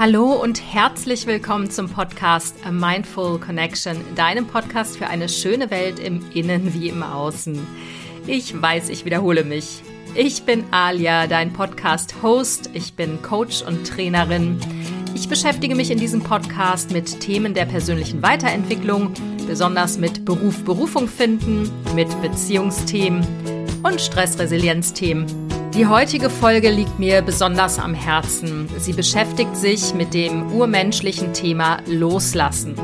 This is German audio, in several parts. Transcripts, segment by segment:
Hallo und herzlich willkommen zum Podcast A Mindful Connection, deinem Podcast für eine schöne Welt im Innen wie im Außen. Ich weiß, ich wiederhole mich. Ich bin Alia, dein Podcast-Host. Ich bin Coach und Trainerin. Ich beschäftige mich in diesem Podcast mit Themen der persönlichen Weiterentwicklung, besonders mit Beruf, Berufung finden, mit Beziehungsthemen und Stressresilienzthemen. Die heutige Folge liegt mir besonders am Herzen. Sie beschäftigt sich mit dem urmenschlichen Thema Loslassen.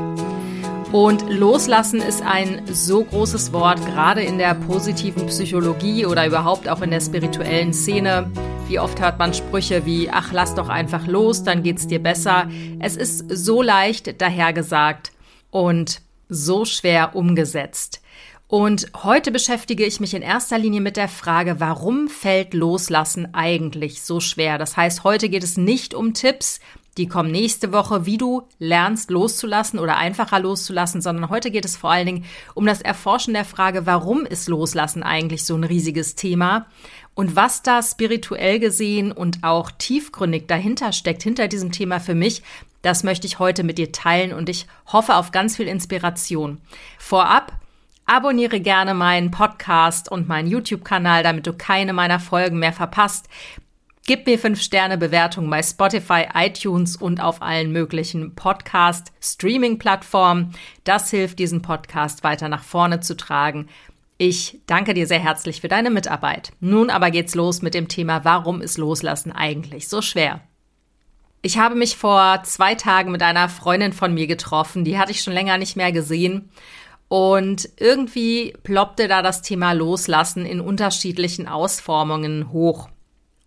Und Loslassen ist ein so großes Wort, gerade in der positiven Psychologie oder überhaupt auch in der spirituellen Szene. Wie oft hört man Sprüche wie, ach, lass doch einfach los, dann geht's dir besser. Es ist so leicht dahergesagt und so schwer umgesetzt. Und heute beschäftige ich mich in erster Linie mit der Frage, warum fällt Loslassen eigentlich so schwer? Das heißt, heute geht es nicht um Tipps, die kommen nächste Woche, wie du lernst loszulassen oder einfacher loszulassen, sondern heute geht es vor allen Dingen um das Erforschen der Frage, warum ist Loslassen eigentlich so ein riesiges Thema und was da spirituell gesehen und auch tiefgründig dahinter steckt, hinter diesem Thema für mich, das möchte ich heute mit dir teilen und ich hoffe auf ganz viel Inspiration. Vorab Abonniere gerne meinen Podcast und meinen YouTube-Kanal, damit du keine meiner Folgen mehr verpasst. Gib mir 5 Sterne Bewertung bei Spotify, iTunes und auf allen möglichen Podcast Streaming Plattformen. Das hilft diesen Podcast weiter nach vorne zu tragen. Ich danke dir sehr herzlich für deine Mitarbeit. Nun aber geht's los mit dem Thema, warum ist Loslassen eigentlich so schwer? Ich habe mich vor zwei Tagen mit einer Freundin von mir getroffen, die hatte ich schon länger nicht mehr gesehen. Und irgendwie ploppte da das Thema Loslassen in unterschiedlichen Ausformungen hoch.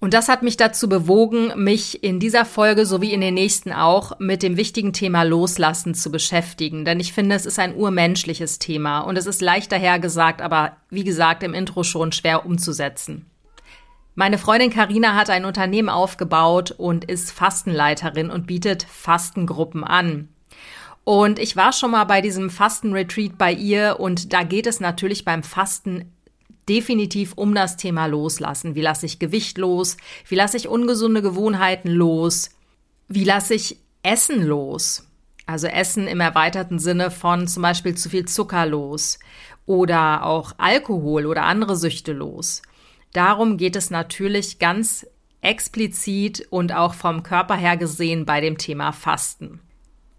Und das hat mich dazu bewogen, mich in dieser Folge sowie in den nächsten auch mit dem wichtigen Thema Loslassen zu beschäftigen. Denn ich finde, es ist ein urmenschliches Thema und es ist leicht dahergesagt, aber wie gesagt im Intro schon schwer umzusetzen. Meine Freundin Karina hat ein Unternehmen aufgebaut und ist Fastenleiterin und bietet Fastengruppen an. Und ich war schon mal bei diesem Fastenretreat bei ihr und da geht es natürlich beim Fasten definitiv um das Thema Loslassen. Wie lasse ich Gewicht los? Wie lasse ich ungesunde Gewohnheiten los? Wie lasse ich Essen los? Also Essen im erweiterten Sinne von zum Beispiel zu viel Zucker los oder auch Alkohol oder andere Süchte los. Darum geht es natürlich ganz explizit und auch vom Körper her gesehen bei dem Thema Fasten.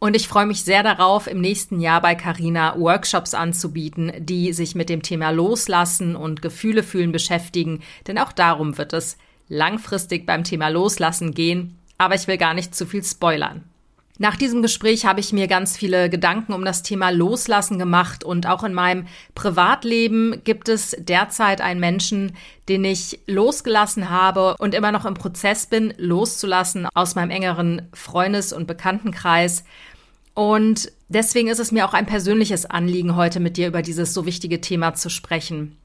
Und ich freue mich sehr darauf, im nächsten Jahr bei Carina Workshops anzubieten, die sich mit dem Thema Loslassen und Gefühle fühlen beschäftigen. Denn auch darum wird es langfristig beim Thema Loslassen gehen. Aber ich will gar nicht zu viel spoilern. Nach diesem Gespräch habe ich mir ganz viele Gedanken um das Thema Loslassen gemacht und auch in meinem Privatleben gibt es derzeit einen Menschen, den ich losgelassen habe und immer noch im Prozess bin, loszulassen aus meinem engeren Freundes- und Bekanntenkreis. Und deswegen ist es mir auch ein persönliches Anliegen, heute mit dir über dieses so wichtige Thema zu sprechen.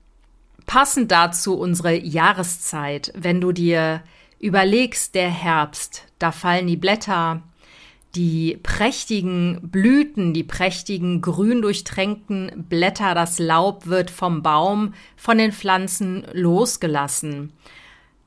Passend dazu unsere Jahreszeit, wenn du dir überlegst, der Herbst, da fallen die Blätter, die prächtigen Blüten, die prächtigen grün durchtränkten Blätter, das Laub wird vom Baum, von den Pflanzen losgelassen.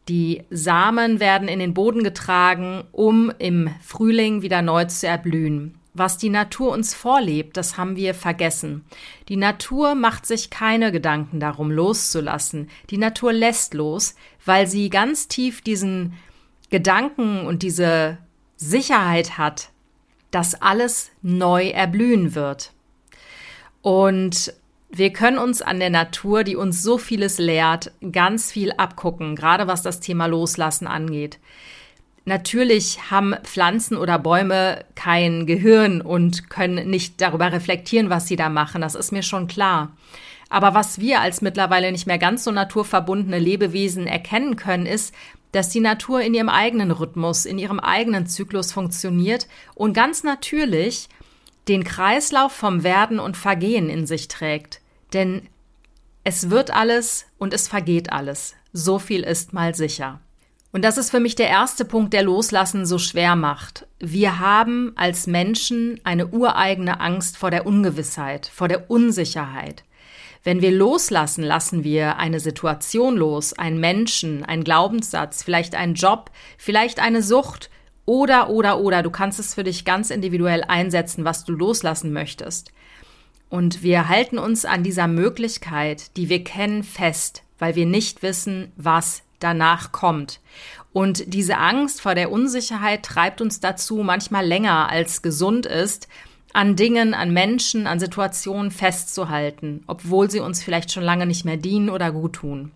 Die Samen werden in den Boden getragen, um im Frühling wieder neu zu erblühen. Was die Natur uns vorlebt, das haben wir vergessen. Die Natur macht sich keine Gedanken darum, loszulassen. Die Natur lässt los, weil sie ganz tief diesen Gedanken und diese Sicherheit hat, dass alles neu erblühen wird. Und wir können uns an der Natur, die uns so vieles lehrt, ganz viel abgucken, gerade was das Thema Loslassen angeht. Natürlich haben Pflanzen oder Bäume kein Gehirn und können nicht darüber reflektieren, was sie da machen. Das ist mir schon klar. Aber was wir als mittlerweile nicht mehr ganz so naturverbundene Lebewesen erkennen können, ist, dass die Natur in ihrem eigenen Rhythmus, in ihrem eigenen Zyklus funktioniert und ganz natürlich den Kreislauf vom Werden und Vergehen in sich trägt. Denn es wird alles und es vergeht alles. So viel ist mal sicher. Und das ist für mich der erste Punkt, der Loslassen so schwer macht. Wir haben als Menschen eine ureigene Angst vor der Ungewissheit, vor der Unsicherheit. Wenn wir loslassen, lassen wir eine Situation los, einen Menschen, einen Glaubenssatz, vielleicht einen Job, vielleicht eine Sucht Oder, oder, oder, du kannst es für dich ganz individuell einsetzen, was du loslassen möchtest. Und wir halten uns an dieser Möglichkeit, die wir kennen, fest, weil wir nicht wissen, was danach kommt. Und diese Angst vor der Unsicherheit treibt uns dazu, manchmal länger als gesund ist, an Dingen, an Menschen, an Situationen festzuhalten, obwohl sie uns vielleicht schon lange nicht mehr dienen oder gut tun.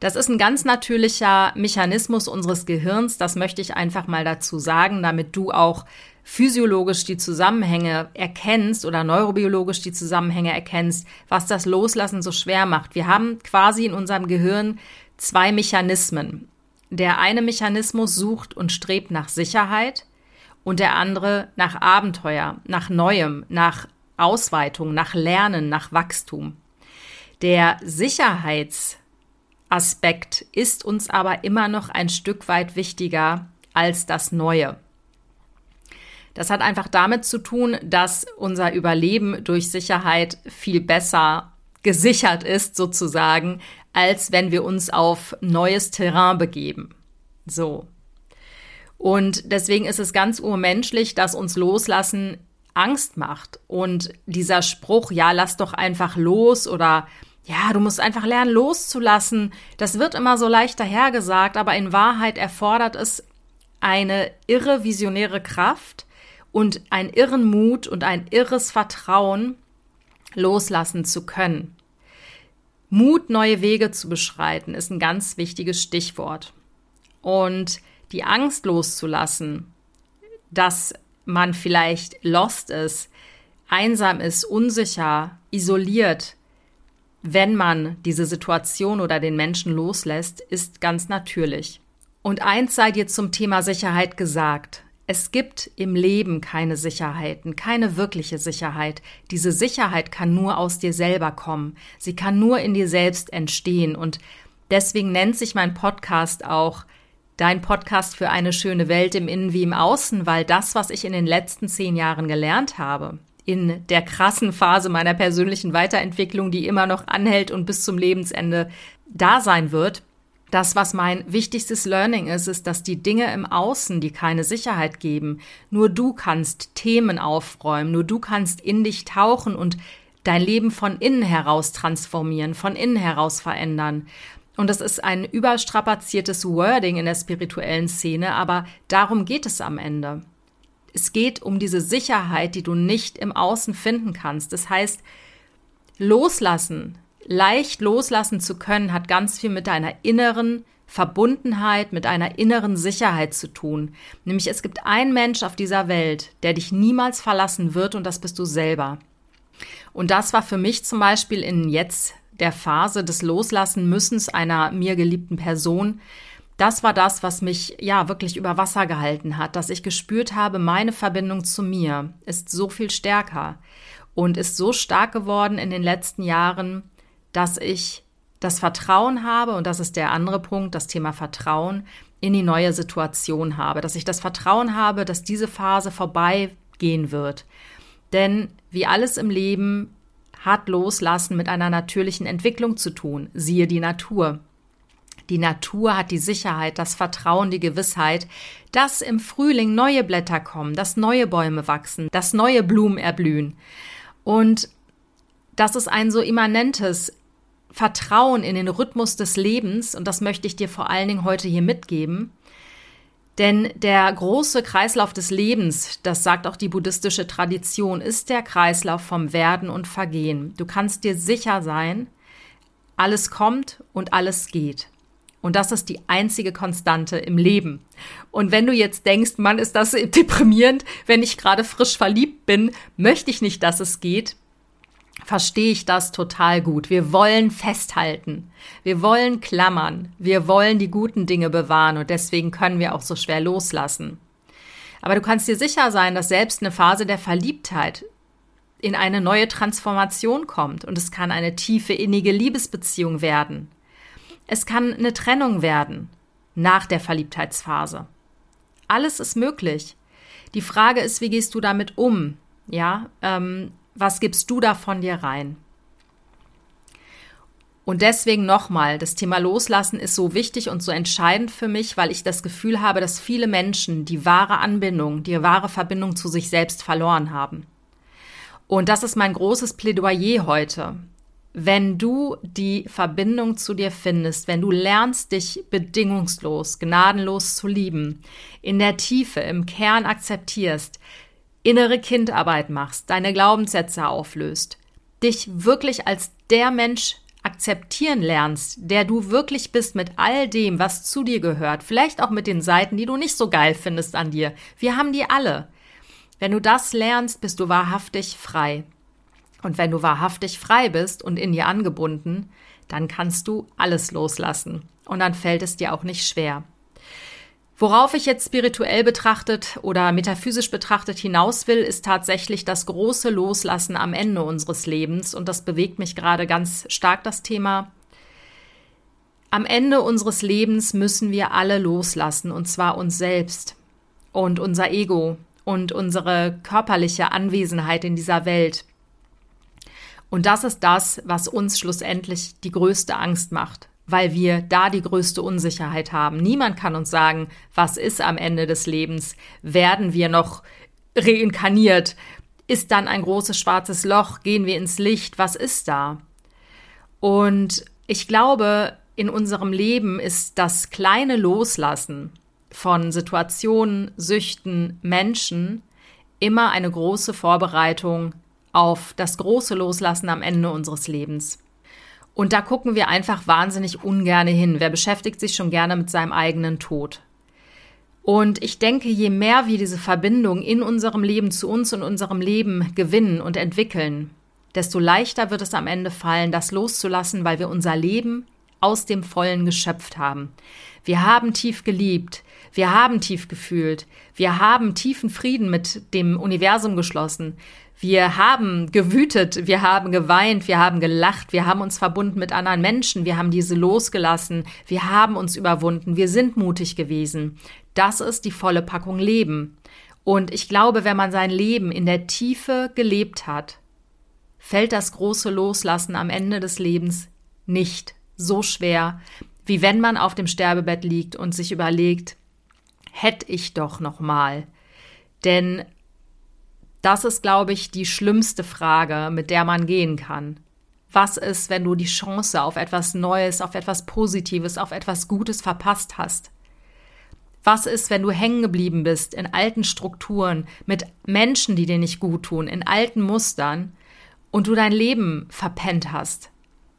Das ist ein ganz natürlicher Mechanismus unseres Gehirns, das möchte ich einfach mal dazu sagen, damit du auch physiologisch die Zusammenhänge erkennst oder neurobiologisch die Zusammenhänge erkennst, was das Loslassen so schwer macht. Wir haben quasi in unserem Gehirn zwei Mechanismen. Der eine Mechanismus sucht und strebt nach Sicherheit und der andere nach Abenteuer, nach Neuem, nach Ausweitung, nach Lernen, nach Wachstum. Der Sicherheitsaspekt ist uns aber immer noch ein Stück weit wichtiger als das Neue. Das hat einfach damit zu tun, dass unser Überleben durch Sicherheit viel besser gesichert ist, sozusagen, als wenn wir uns auf neues Terrain begeben. So. Und deswegen ist es ganz urmenschlich, dass uns Loslassen Angst macht. Und dieser Spruch, ja, lass doch einfach los oder ja, du musst einfach lernen, loszulassen, das wird immer so leicht dahergesagt, aber in Wahrheit erfordert es eine irre visionäre Kraft, und einen irren Mut und ein irres Vertrauen loslassen zu können. Mut, neue Wege zu beschreiten, ist ein ganz wichtiges Stichwort. Und die Angst loszulassen, dass man vielleicht lost ist, einsam ist, unsicher, isoliert, wenn man diese Situation oder den Menschen loslässt, ist ganz natürlich. Und eins sei dir zum Thema Sicherheit gesagt. Es gibt im Leben keine Sicherheiten, keine wirkliche Sicherheit. Diese Sicherheit kann nur aus dir selber kommen. Sie kann nur in dir selbst entstehen. Und deswegen nennt sich mein Podcast auch Dein Podcast für eine schöne Welt im Innen wie im Außen, weil das, was ich in den letzten zehn Jahren gelernt habe, in der krassen Phase meiner persönlichen Weiterentwicklung, die immer noch anhält und bis zum Lebensende da sein wird, das, was mein wichtigstes Learning ist, ist, dass die Dinge im Außen, die keine Sicherheit geben, nur du kannst Themen aufräumen, nur du kannst in dich tauchen und dein Leben von innen heraus transformieren, von innen heraus verändern. Und das ist ein überstrapaziertes Wording in der spirituellen Szene, aber darum geht es am Ende. Es geht um diese Sicherheit, die du nicht im Außen finden kannst. Das heißt, loslassen, leicht loslassen zu können, hat ganz viel mit deiner inneren Verbundenheit, mit einer inneren Sicherheit zu tun. Nämlich es gibt einen Mensch auf dieser Welt, der dich niemals verlassen wird und das bist du selber. Und das war für mich zum Beispiel in jetzt der Phase des Loslassen müssens einer mir geliebten Person. Das war das, was mich ja wirklich über Wasser gehalten hat, dass ich gespürt habe, meine Verbindung zu mir ist so viel stärker und ist so stark geworden in den letzten Jahren, dass ich das Vertrauen habe, und das ist der andere Punkt, das Thema Vertrauen, in die neue Situation habe, dass ich das Vertrauen habe, dass diese Phase vorbeigehen wird. Denn wie alles im Leben hat Loslassen mit einer natürlichen Entwicklung zu tun, siehe die Natur. Die Natur hat die Sicherheit, das Vertrauen, die Gewissheit, dass im Frühling neue Blätter kommen, dass neue Bäume wachsen, dass neue Blumen erblühen. Und das ist ein so immanentes Vertrauen in den Rhythmus des Lebens, und das möchte ich dir vor allen Dingen heute hier mitgeben. Denn der große Kreislauf des Lebens, das sagt auch die buddhistische Tradition, ist der Kreislauf vom Werden und Vergehen. Du kannst dir sicher sein, alles kommt und alles geht. Und das ist die einzige Konstante im Leben. Und wenn du jetzt denkst, Mann, ist das deprimierend, wenn ich gerade frisch verliebt bin, möchte ich nicht, dass es geht, verstehe ich das total gut. Wir wollen festhalten. Wir wollen klammern. Wir wollen die guten Dinge bewahren und deswegen können wir auch so schwer loslassen. Aber du kannst dir sicher sein, dass selbst eine Phase der Verliebtheit in eine neue Transformation kommt und es kann eine tiefe innige Liebesbeziehung werden. Es kann eine Trennung werden nach der Verliebtheitsphase. Alles ist möglich. Die Frage ist, wie gehst du damit um? Ja, ähm, was gibst du da von dir rein? Und deswegen nochmal, das Thema Loslassen ist so wichtig und so entscheidend für mich, weil ich das Gefühl habe, dass viele Menschen die wahre Anbindung, die wahre Verbindung zu sich selbst verloren haben. Und das ist mein großes Plädoyer heute. Wenn du die Verbindung zu dir findest, wenn du lernst, dich bedingungslos, gnadenlos zu lieben, in der Tiefe, im Kern akzeptierst, innere Kindarbeit machst, deine Glaubenssätze auflöst, dich wirklich als der Mensch akzeptieren lernst, der du wirklich bist mit all dem, was zu dir gehört, vielleicht auch mit den Seiten, die du nicht so geil findest an dir. Wir haben die alle. Wenn du das lernst, bist du wahrhaftig frei. Und wenn du wahrhaftig frei bist und in dir angebunden, dann kannst du alles loslassen. Und dann fällt es dir auch nicht schwer. Worauf ich jetzt spirituell betrachtet oder metaphysisch betrachtet hinaus will, ist tatsächlich das große Loslassen am Ende unseres Lebens. Und das bewegt mich gerade ganz stark, das Thema. Am Ende unseres Lebens müssen wir alle loslassen, und zwar uns selbst und unser Ego und unsere körperliche Anwesenheit in dieser Welt. Und das ist das, was uns schlussendlich die größte Angst macht weil wir da die größte Unsicherheit haben. Niemand kann uns sagen, was ist am Ende des Lebens? Werden wir noch reinkarniert? Ist dann ein großes schwarzes Loch? Gehen wir ins Licht? Was ist da? Und ich glaube, in unserem Leben ist das kleine Loslassen von Situationen, Süchten, Menschen immer eine große Vorbereitung auf das große Loslassen am Ende unseres Lebens. Und da gucken wir einfach wahnsinnig ungerne hin. Wer beschäftigt sich schon gerne mit seinem eigenen Tod? Und ich denke, je mehr wir diese Verbindung in unserem Leben zu uns und unserem Leben gewinnen und entwickeln, desto leichter wird es am Ende fallen, das loszulassen, weil wir unser Leben aus dem Vollen geschöpft haben. Wir haben tief geliebt, wir haben tief gefühlt, wir haben tiefen Frieden mit dem Universum geschlossen, wir haben gewütet, wir haben geweint, wir haben gelacht, wir haben uns verbunden mit anderen Menschen, wir haben diese losgelassen, wir haben uns überwunden, wir sind mutig gewesen. Das ist die volle Packung Leben. Und ich glaube, wenn man sein Leben in der Tiefe gelebt hat, fällt das große Loslassen am Ende des Lebens nicht so schwer, wie wenn man auf dem Sterbebett liegt und sich überlegt, hätte ich doch noch mal. Denn das ist, glaube ich, die schlimmste Frage, mit der man gehen kann. Was ist, wenn du die Chance auf etwas Neues, auf etwas Positives, auf etwas Gutes verpasst hast? Was ist, wenn du hängen geblieben bist in alten Strukturen, mit Menschen, die dir nicht gut tun, in alten Mustern und du dein Leben verpennt hast?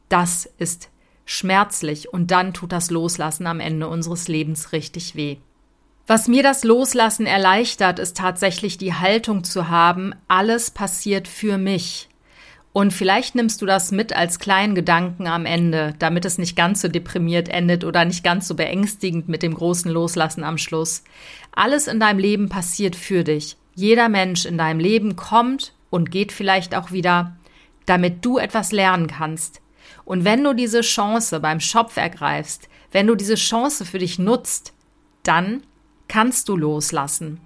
Das ist schmerzlich und dann tut das Loslassen am Ende unseres Lebens richtig weh. Was mir das Loslassen erleichtert, ist tatsächlich die Haltung zu haben, alles passiert für mich. Und vielleicht nimmst du das mit als kleinen Gedanken am Ende, damit es nicht ganz so deprimiert endet oder nicht ganz so beängstigend mit dem großen Loslassen am Schluss. Alles in deinem Leben passiert für dich. Jeder Mensch in deinem Leben kommt und geht vielleicht auch wieder, damit du etwas lernen kannst. Und wenn du diese Chance beim Schopf ergreifst, wenn du diese Chance für dich nutzt, dann kannst du loslassen,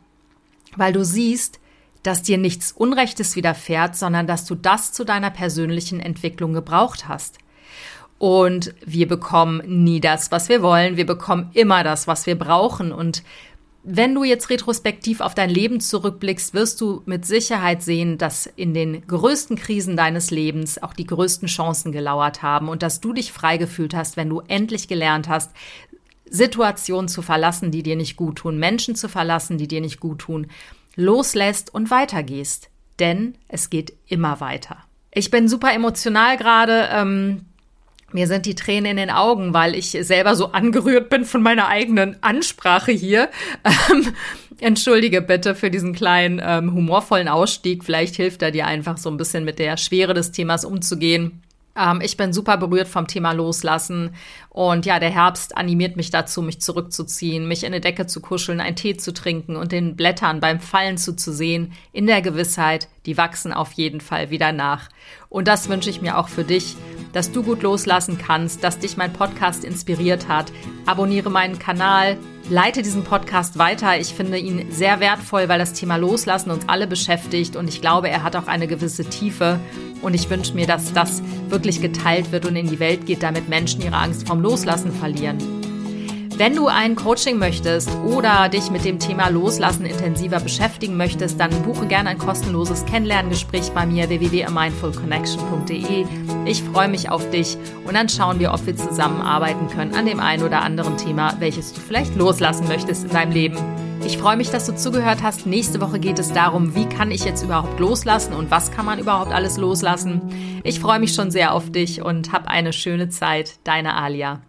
weil du siehst, dass dir nichts Unrechtes widerfährt, sondern dass du das zu deiner persönlichen Entwicklung gebraucht hast. Und wir bekommen nie das, was wir wollen. Wir bekommen immer das, was wir brauchen. Und wenn du jetzt retrospektiv auf dein Leben zurückblickst, wirst du mit Sicherheit sehen, dass in den größten Krisen deines Lebens auch die größten Chancen gelauert haben und dass du dich frei gefühlt hast, wenn du endlich gelernt hast, Situationen zu verlassen, die dir nicht gut tun, Menschen zu verlassen, die dir nicht gut tun, loslässt und weitergehst. Denn es geht immer weiter. Ich bin super emotional gerade. Ähm, mir sind die Tränen in den Augen, weil ich selber so angerührt bin von meiner eigenen Ansprache hier. Ähm, entschuldige bitte für diesen kleinen ähm, humorvollen Ausstieg. Vielleicht hilft er dir einfach so ein bisschen mit der Schwere des Themas umzugehen. Ähm, ich bin super berührt vom Thema Loslassen. Und ja, der Herbst animiert mich dazu, mich zurückzuziehen, mich in eine Decke zu kuscheln, einen Tee zu trinken und den Blättern beim Fallen zuzusehen, in der Gewissheit, die wachsen auf jeden Fall wieder nach. Und das wünsche ich mir auch für dich, dass du gut loslassen kannst, dass dich mein Podcast inspiriert hat. Abonniere meinen Kanal, leite diesen Podcast weiter. Ich finde ihn sehr wertvoll, weil das Thema Loslassen uns alle beschäftigt und ich glaube, er hat auch eine gewisse Tiefe Und ich wünsche mir, dass das wirklich geteilt wird und in die Welt geht, damit Menschen ihre Angst vom Loslassen verlieren. Wenn du ein Coaching möchtest oder dich mit dem Thema Loslassen intensiver beschäftigen möchtest, dann buche gerne ein kostenloses Kennenlerngespräch bei mir www.mindfulconnection.de. Ich freue mich auf dich und dann schauen wir, ob wir zusammenarbeiten können an dem einen oder anderen Thema, welches du vielleicht loslassen möchtest in deinem Leben. Ich freue mich, dass du zugehört hast. Nächste Woche geht es darum, wie kann ich jetzt überhaupt loslassen und was kann man überhaupt alles loslassen. Ich freue mich schon sehr auf dich und hab eine schöne Zeit. Deine Alia.